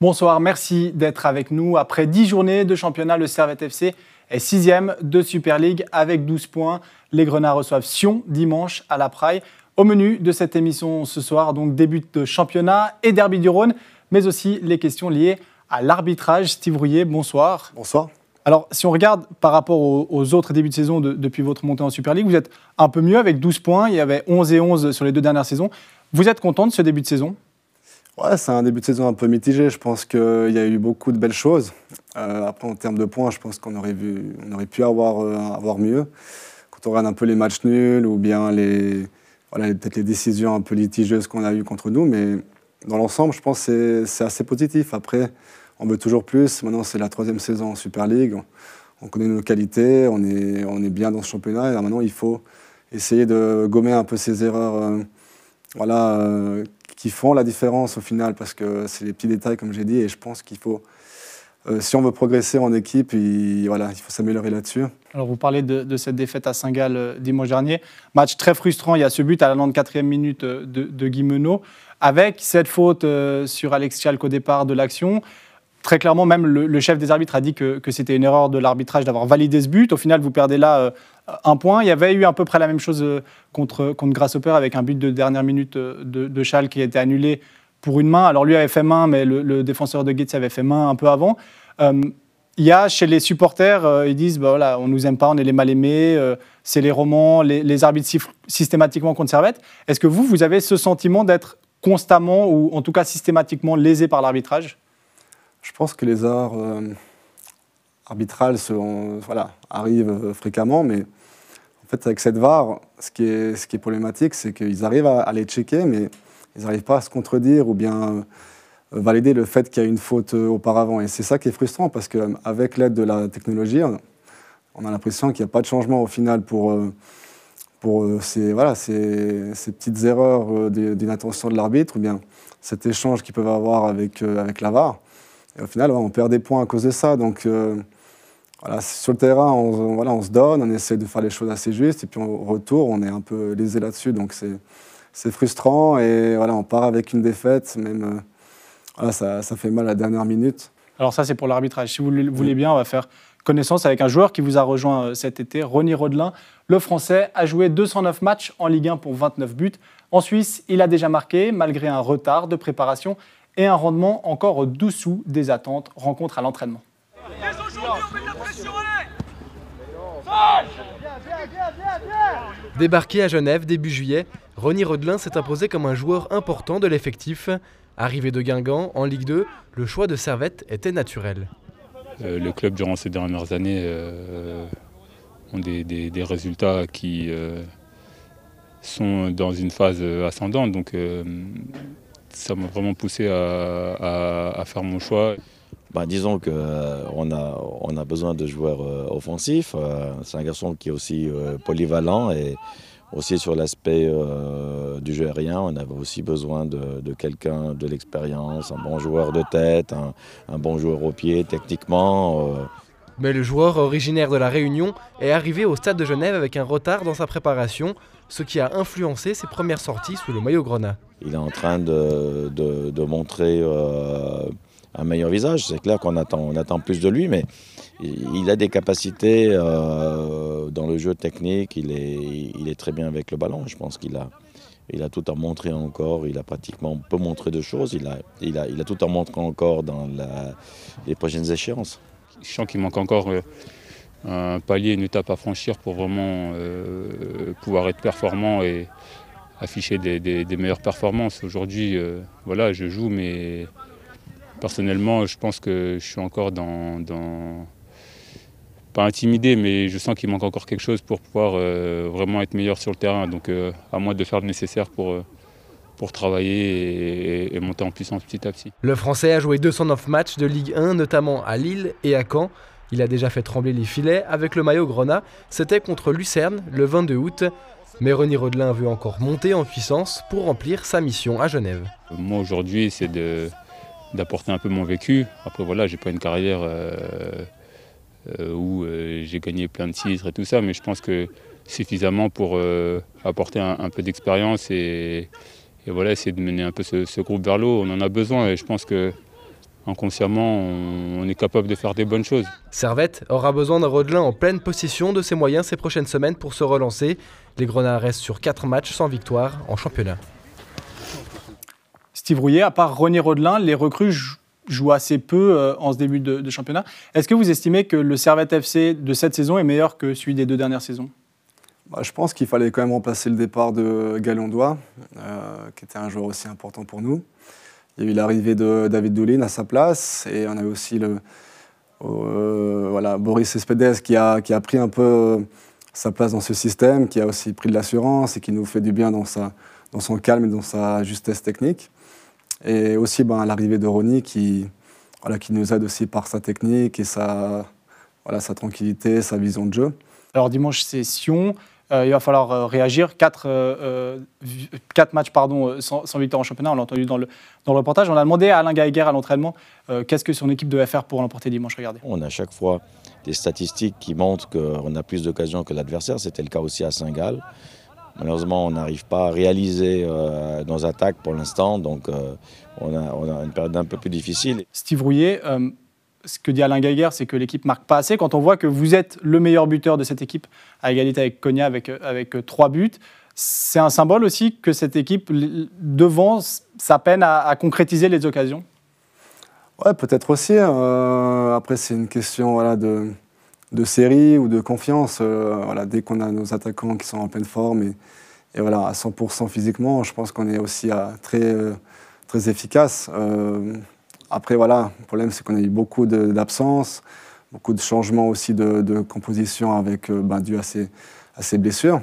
Bonsoir, merci d'être avec nous. Après 10 journées de championnat, le Servette FC est sixième de Super League avec 12 points. Les Grenats reçoivent Sion dimanche à la Praille. Au menu de cette émission ce soir, donc début de championnat et derby du Rhône, mais aussi les questions liées à l'arbitrage. Steve Rouillet, bonsoir. Bonsoir. Alors, si on regarde par rapport aux, autres débuts de saison depuis votre montée en Super League, vous êtes un peu mieux avec 12 points. Il y avait 11 et 11 sur les deux dernières saisons. Vous êtes content de ce début de saison? Ouais, c'est un début de saison un peu mitigé. Je pense qu'il y a eu beaucoup de belles choses. Euh, après, en termes de points, je pense qu'on aurait, aurait pu avoir, euh, avoir mieux. Quand on regarde un peu les matchs nuls ou bien les, peut-être les décisions un peu litigieuses qu'on a eues contre nous, mais dans l'ensemble, je pense que c'est assez positif. Après, on veut toujours plus. Maintenant, c'est la troisième saison en Super League. On, connaît nos qualités, on est, bien dans ce championnat. Et maintenant, il faut essayer de gommer un peu ces erreurs euh, voilà, qui font la différence au final, parce que c'est les petits détails, comme j'ai dit, et je pense qu'il faut, euh, si on veut progresser en équipe, il, voilà, il faut s'améliorer là-dessus. Alors, vous parlez de, cette défaite à Saint-Gall dimanche dernier. Match très frustrant. Il y a ce but à la 94e minute de, de Guy Menot, avec cette faute sur Alex Chalk au départ de l'action très clairement, même le, chef des arbitres a dit que, c'était une erreur de l'arbitrage d'avoir validé ce but. Au final, vous perdez là euh, un point. Il y avait eu à peu près la même chose euh, contre, contre Grasshopper avec un but de dernière minute euh, de, de qui a été annulé pour une main. Alors lui avait fait main, mais le, défenseur de Gates avait fait main un peu avant. il y a chez les supporters, ils disent bah voilà, on nous aime pas, on est les mal aimés, c'est les romans, les, les arbitres sifflent systématiquement contre Servette. Est-ce que vous, vous avez ce sentiment d'être constamment ou en tout cas systématiquement lésé par l'arbitrage? Je pense que les arts euh, arbitrales voilà, arrivent euh, fréquemment, mais en fait, avec cette VAR, ce qui est, problématique, c'est qu'ils arrivent à, les checker, mais ils n'arrivent pas à se contredire ou bien euh, valider le fait qu'il y a une faute auparavant. Et c'est ça qui est frustrant, parce qu'avec l'aide de la technologie, on a l'impression qu'il n'y a pas de changement au final pour, ces, petites erreurs d'inattention de l'arbitre ou bien cet échange qu'ils peuvent avoir avec, avec la VAR. Et au final, on perd des points à cause de ça. Euh, sur le terrain, on, se donne, on essaie de faire les choses assez justes. Et puis, au retour, on est un peu lésé là-dessus. Donc, c'est frustrant. Et voilà, on part avec une défaite. Même, euh, ça, fait mal à la dernière minute. Alors, ça, c'est pour l'arbitrage. Si vous le voulez bien, on va faire connaissance avec un joueur qui vous a rejoint euh, cet été, Ronny Rodelin. Le Français a joué 209 matchs en Ligue 1 pour 29 buts. En Suisse, il a déjà marqué, malgré un retard de préparation et un rendement encore au-dessous des attentes. Rencontre à l'entraînement. Débarqué à Genève début juillet, Ronny Rodelin s'est imposé comme un joueur important de l'effectif. Arrivé de Guingamp en Ligue 2, le choix de Servette était naturel. Euh, le club, durant ces dernières années, euh, ont des, résultats qui euh, sont dans une phase ascendante. Donc, ça m'a vraiment poussé à, faire mon choix. Bah, disons qu'on euh, a, on a besoin de joueurs euh, offensifs. Euh, c'est un garçon qui est aussi polyvalent et aussi sur l'aspect du jeu aérien, on avait aussi besoin de, quelqu'un de l'expérience, un bon joueur de tête, un, un, bon joueur au pied techniquement. Mais le joueur originaire de la Réunion est arrivé au stade de Genève avec un retard dans sa préparation, ce qui a influencé ses premières sorties sous le maillot grenat. Il est en train de, de, montrer un meilleur visage. C'est clair qu'on attend, on attend plus de lui, mais il a des capacités euh, dans le jeu technique. Il est, il est très bien avec le ballon. Je pense qu'il a, il a tout à montrer encore. Il a pratiquement peu montré de choses. Il a, il a, il a tout à montrer encore dans les prochaines échéances. Je sens qu'il manque encore euh, un palier, une étape à franchir pour vraiment euh, pouvoir être performant et afficher des, meilleures performances. Aujourd'hui, voilà, je joue, mais personnellement, je pense que je suis encore dans, pas intimidé, mais je sens qu'il manque encore quelque chose pour pouvoir vraiment être meilleur sur le terrain. Donc, à moi de faire le nécessaire pour pour travailler et, monter en puissance petit à petit. Le Français a joué 209 matchs de Ligue 1, notamment à Lille et à Caen. Il a déjà fait trembler les filets avec le maillot Grenat. C'était contre Lucerne le 22 août. Mais René Rodelin veut encore monter en puissance pour remplir sa mission à Genève. Moi aujourd'hui, c'est d'apporter un peu mon vécu. Après voilà, j'ai pas une carrière euh, euh, où euh, j'ai gagné plein de titres et tout ça, mais je pense que suffisamment pour apporter un peu d'expérience et, voilà, essayer de mener un peu ce, groupe vers l'eau. On en a besoin et je pense que inconsciemment, on, est capable de faire des bonnes choses. Servette aura besoin d'un Rodelin en pleine possession de ses moyens ces prochaines semaines pour se relancer. Les Grenats restent sur 4 matchs sans victoire en championnat. Steve Rouillet, à part René Rodelin, les recrues jouent assez peu euh, en ce début de, championnat. Est-ce que vous estimez que le Servette FC de cette saison est meilleur que celui des deux dernières saisons? Bah, Je pense qu'il fallait quand même remplacer le départ de Galondois, euh, qui était un joueur aussi important pour nous. Il y a eu l'arrivée de David Doulin à sa place et on a aussi le, euh, voilà, Boris Espedes qui a, qui a pris un peu sa place dans ce système, qui a aussi pris de l'assurance et qui nous fait du bien dans, sa, dans son calme et dans sa justesse technique. Et aussi ben, l'arrivée de Ronnie qui, voilà, qui nous aide aussi par sa technique et sa, voilà, sa tranquillité, sa vision de jeu. Alors dimanche, c'est Sion. Euh, il va falloir euh, réagir. Quatre, euh, quatre matchs pardon, sans, victoire en championnat, on l'a entendu dans le, dans le reportage. On a demandé à Alain Gaïguer à l'entraînement qu'est-ce que son équipe devait faire pour l'emporter dimanche. Regardez. On a à chaque fois des statistiques qui montrent qu'on a plus d'occasions que l'adversaire. C'était le cas aussi à Saint-Gall. Malheureusement, on n'arrive pas à réaliser nos attaques pour l'instant, donc on a, on, a, une période un peu plus difficile. Steve Rouillet, ce que dit Alain Geiger, c'est que l'équipe marque pas assez. Quand on voit que vous êtes le meilleur buteur de cette équipe, à égalité avec Konya, avec, avec euh, trois buts, c'est un symbole aussi que cette équipe, devant sa peine à, concrétiser les occasions? Ouais, peut-être aussi. Euh, après, c'est une question voilà, de, de série ou de confiance. Euh, voilà, dès qu'on a nos attaquants qui sont en pleine forme et, voilà, à 100% physiquement, je pense qu'on est aussi à, très, très efficace. Après, voilà, le problème, c'est qu'on a eu beaucoup d'absences, beaucoup de changements aussi de, composition avec, euh, ben, dû à ces, blessures.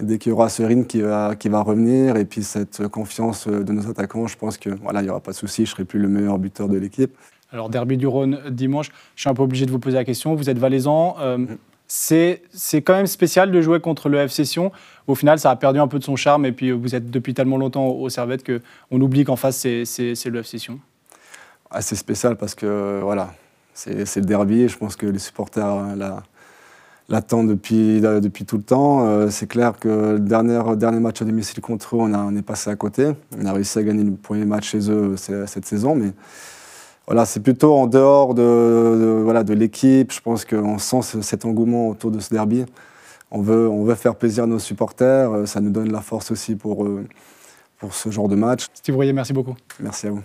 Et dès qu'il y aura Serine qui va, qui va revenir et puis cette confiance de nos attaquants, je pense qu'il voilà, n'y aura pas de souci, je serai plus le meilleur buteur de l'équipe. Alors, derby du Rhône dimanche, je suis un peu obligé de vous poser la question. Vous êtes valaisan. Euh, mm. C'est quand même spécial de jouer contre le FC Sion. Au final, ça a perdu un peu de son charme et puis vous êtes depuis tellement longtemps au Servette qu'on oublie qu'en face, c'est le FC Sion assez spécial parce que voilà, c'est le derby. Je pense que les supporters l'attendent depuis, depuis tout le temps. Euh, c'est clair que le dernier, dernier match à domicile contre eux, on, a, on est passé à côté. On a réussi à gagner le premier match chez eux cette saison, mais voilà, c'est plutôt en dehors de, voilà, de l'équipe. Je pense qu'on sent cet engouement autour de ce derby. On veut, on veut faire plaisir à nos supporters. Euh, ça nous donne la force aussi pour, euh, pour ce genre de match. Steve Royer, merci beaucoup. Merci à vous.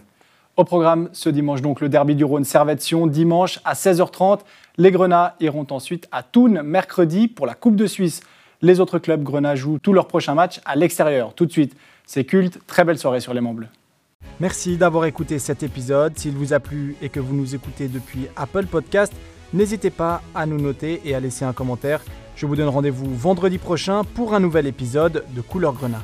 Au programme ce dimanche, donc le derby du Rhône Servette-Sion, dimanche à 16h30. Les Grenats iront ensuite à Thun mercredi pour la Coupe de Suisse. Les autres clubs Grenats jouent tous leurs prochains matchs à l'extérieur. Tout de suite, c'est culte. Très belle soirée sur les Monts Bleus. Merci d'avoir écouté cet épisode. S'il vous a plu et que vous nous écoutez depuis Apple Podcast, n'hésitez pas à nous noter et à laisser un commentaire. Je vous donne rendez-vous vendredi prochain pour un nouvel épisode de Couleur Grenat.